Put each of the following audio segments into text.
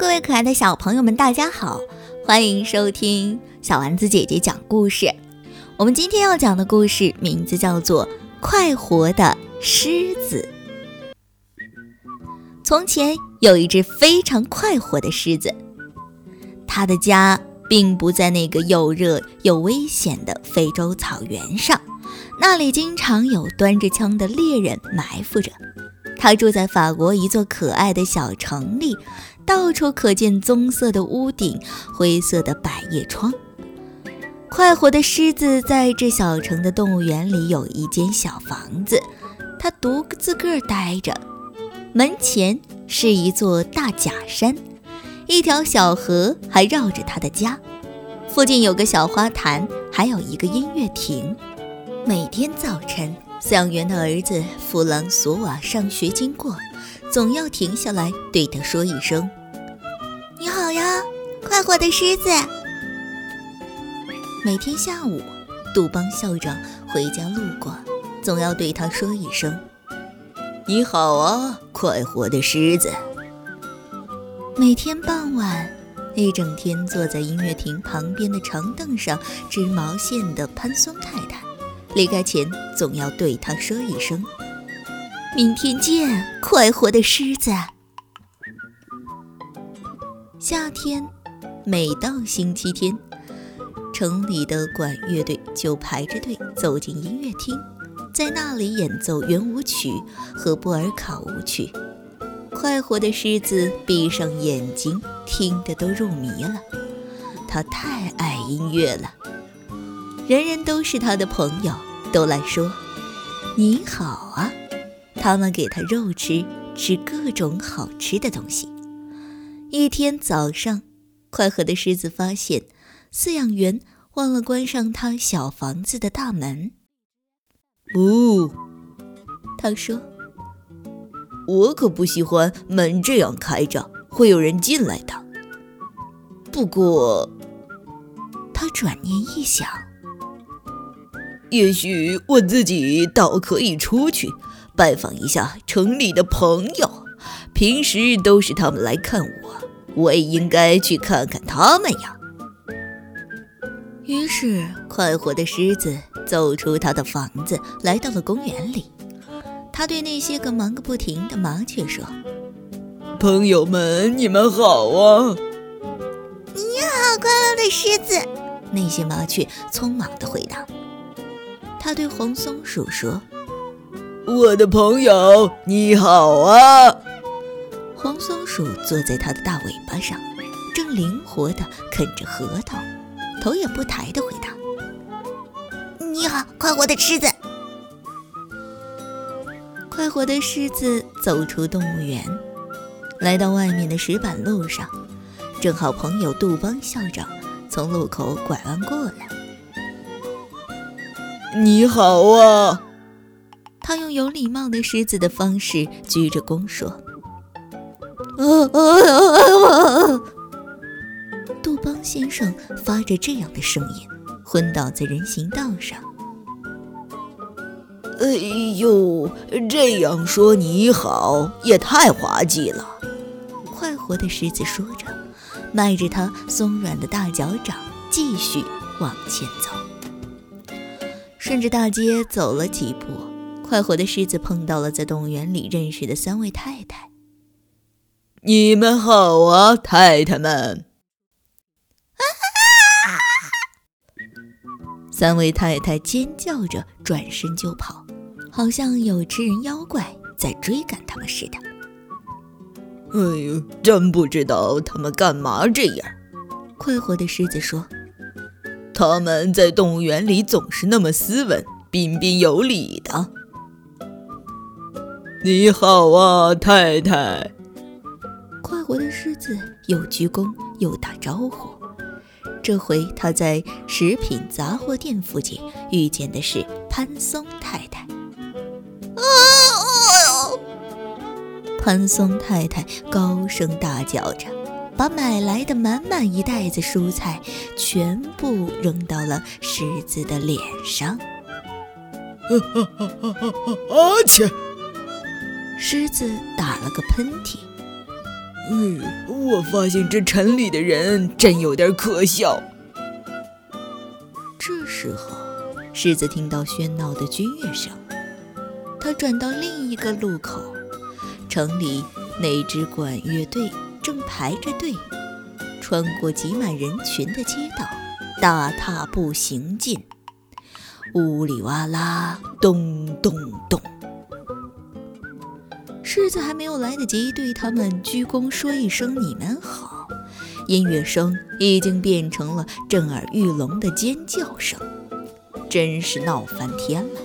各位可爱的小朋友们，大家好，欢迎收听小丸子姐姐讲故事。我们今天要讲的故事名字叫做《快活的狮子》。从前有一只非常快活的狮子，它的家并不在那个又热又危险的非洲草原上，那里经常有端着枪的猎人埋伏着。它住在法国一座可爱的小城里。到处可见棕色的屋顶，灰色的百叶窗。快活的狮子在这小城的动物园里有一间小房子，它独自个儿待着。门前是一座大假山，一条小河还绕着它的家。附近有个小花坛，还有一个音乐亭。每天早晨，饲养员的儿子弗朗索瓦上学经过，总要停下来对他说一声。快活的狮子。每天下午，杜邦校长回家路过，总要对他说一声：“你好啊，快活的狮子。”每天傍晚，一整天坐在音乐亭旁边的长凳上织毛线的潘松太太，离开前总要对他说一声：“明天见，快活的狮子。”夏天，每到星期天，城里的管乐队就排着队走进音乐厅，在那里演奏圆舞曲和波尔卡舞曲。快活的狮子闭上眼睛，听得都入迷了。他太爱音乐了，人人都是他的朋友，都来说：“你好啊！”他们给他肉吃，吃各种好吃的东西。一天早上，快活的狮子发现饲养员忘了关上他小房子的大门。哦，他说：“我可不喜欢门这样开着，会有人进来的。”不过，他转念一想，也许我自己倒可以出去拜访一下城里的朋友。平时都是他们来看我，我也应该去看看他们呀。于是，快活的狮子走出他的房子，来到了公园里。他对那些个忙个不停的麻雀说：“朋友们，你们好啊！”“你好，快乐的狮子。”那些麻雀匆忙的回答。他对红松鼠说：“我的朋友，你好啊！”黄松鼠坐在它的大尾巴上，正灵活地啃着核桃，头也不抬地回答：“你好，快活的狮子。”快活的狮子走出动物园，来到外面的石板路上，正好朋友杜邦校长从路口拐弯过来。“你好啊！”他用有礼貌的狮子的方式鞠着躬说。杜邦先生发着这样的声音，昏倒在人行道上。哎呦，这样说你好也太滑稽了！快活的狮子说着，迈着它松软的大脚掌，继续往前走。顺着大街走了几步，快活的狮子碰到了在动物园里认识的三位太太。你们好啊，太太们！三位太太尖叫着转身就跑，好像有吃人妖怪在追赶他们似的。哎呦，真不知道他们干嘛这样！快活的狮子说：“他们在动物园里总是那么斯文、彬彬有礼的。”你好啊，太太！快活的狮子又鞠躬又打招呼。这回他在食品杂货店附近遇见的是潘松太太。啊潘松太太高声大叫着，把买来的满满一袋子蔬菜全部扔到了狮子的脸上。啊！切！狮子打了个喷嚏。嗯，我发现这城里的人真有点可笑。这时候，狮子听到喧闹的军乐声，他转到另一个路口，城里那支管乐队正排着队，穿过挤满人群的街道，大踏步行进。呜里哇啦，咚咚咚。狮子还没有来得及对他们鞠躬说一声“你们好”，音乐声已经变成了震耳欲聋的尖叫声，真是闹翻天了！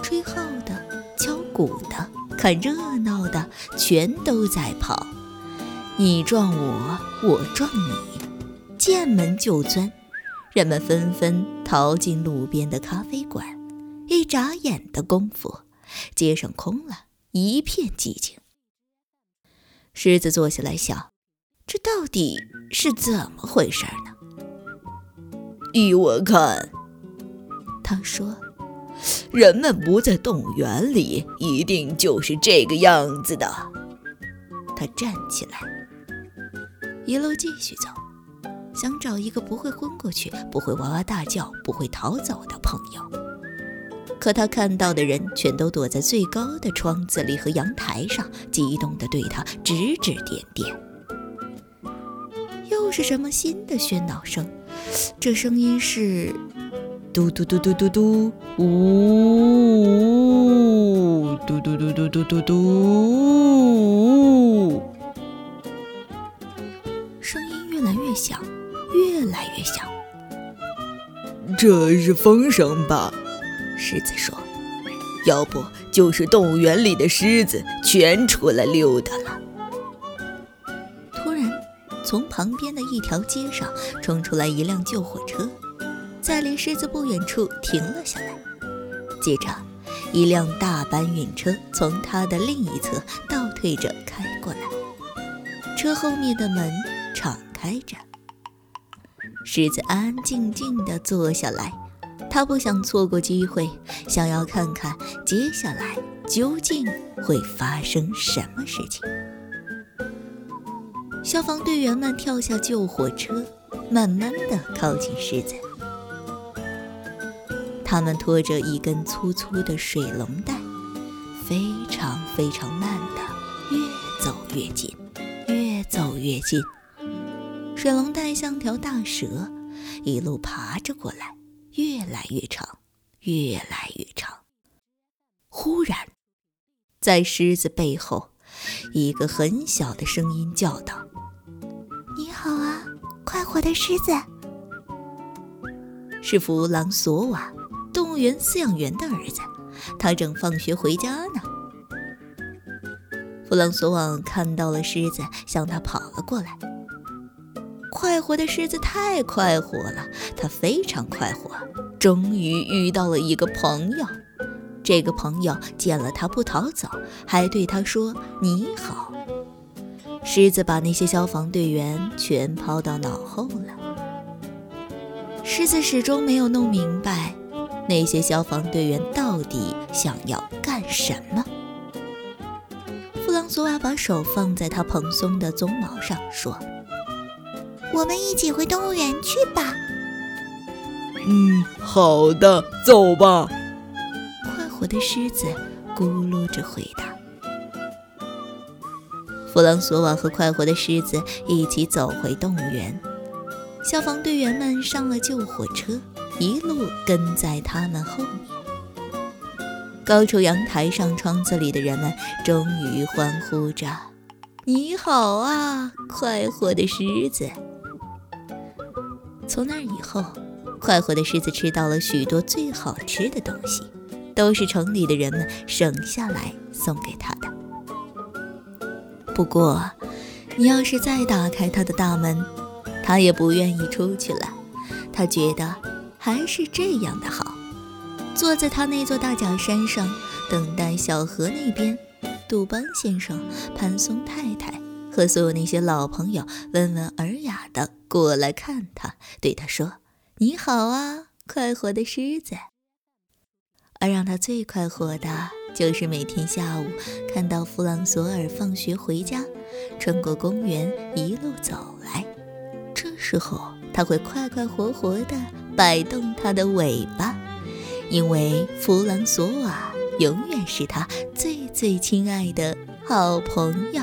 吹号的、敲鼓的、看热闹的，全都在跑，你撞我，我撞你，见门就钻。人们纷纷逃进路边的咖啡馆，一眨眼的功夫，街上空了。一片寂静。狮子坐下来想：这到底是怎么回事呢？依我看，他说：“人们不在动物园里，一定就是这个样子的。”他站起来，一路继续走，想找一个不会昏过去、不会哇哇大叫、不会逃走的朋友。可他看到的人全都躲在最高的窗子里和阳台上，激动地对他指指点点。又是什么新的喧闹声？这声音是嘟嘟嘟嘟嘟嘟，呜，嘟嘟嘟嘟嘟嘟嘟，声音越来越响，越来越响。这是风声吧？狮子说：“要不就是动物园里的狮子全出来溜达了。”突然，从旁边的一条街上冲出来一辆救火车，在离狮子不远处停了下来。接着，一辆大搬运车从它的另一侧倒退着开过来，车后面的门敞开着。狮子安安静静地坐下来。他不想错过机会，想要看看接下来究竟会发生什么事情。消防队员们跳下救火车，慢慢地靠近狮子。他们拖着一根粗粗的水龙带，非常非常慢地越走越近，越走越近。水龙带像条大蛇，一路爬着过来。越来越长，越来越长。忽然，在狮子背后，一个很小的声音叫道：“你好啊，快活的狮子！”是弗朗索瓦，动物园饲养员的儿子。他正放学回家呢。弗朗索瓦看到了狮子，向他跑了过来。快活的狮子太快活了，它非常快活，终于遇到了一个朋友。这个朋友见了它不逃走，还对它说：“你好。”狮子把那些消防队员全抛到脑后了。狮子始终没有弄明白，那些消防队员到底想要干什么。弗朗索瓦把手放在他蓬松的鬃毛上，说。我们一起回动物园去吧。嗯，好的，走吧。快活的狮子咕噜着回答。弗朗索瓦和快活的狮子一起走回动物园。消防队员们上了救火车，一路跟在他们后面。高处阳台上窗子里的人们终于欢呼着：“你好啊，快活的狮子！”从那以后，快活的狮子吃到了许多最好吃的东西，都是城里的人们省下来送给他的。不过，你要是再打开他的大门，他也不愿意出去了。他觉得还是这样的好，坐在他那座大假山上，等待小河那边，杜邦先生、潘松太太。和所有那些老朋友温文尔雅的过来看他，对他说：“你好啊，快活的狮子。”而让他最快活的，就是每天下午看到弗朗索尔放学回家，穿过公园一路走来。这时候，它会快快活活地摆动它的尾巴，因为弗朗索瓦永远是它最最亲爱的好朋友。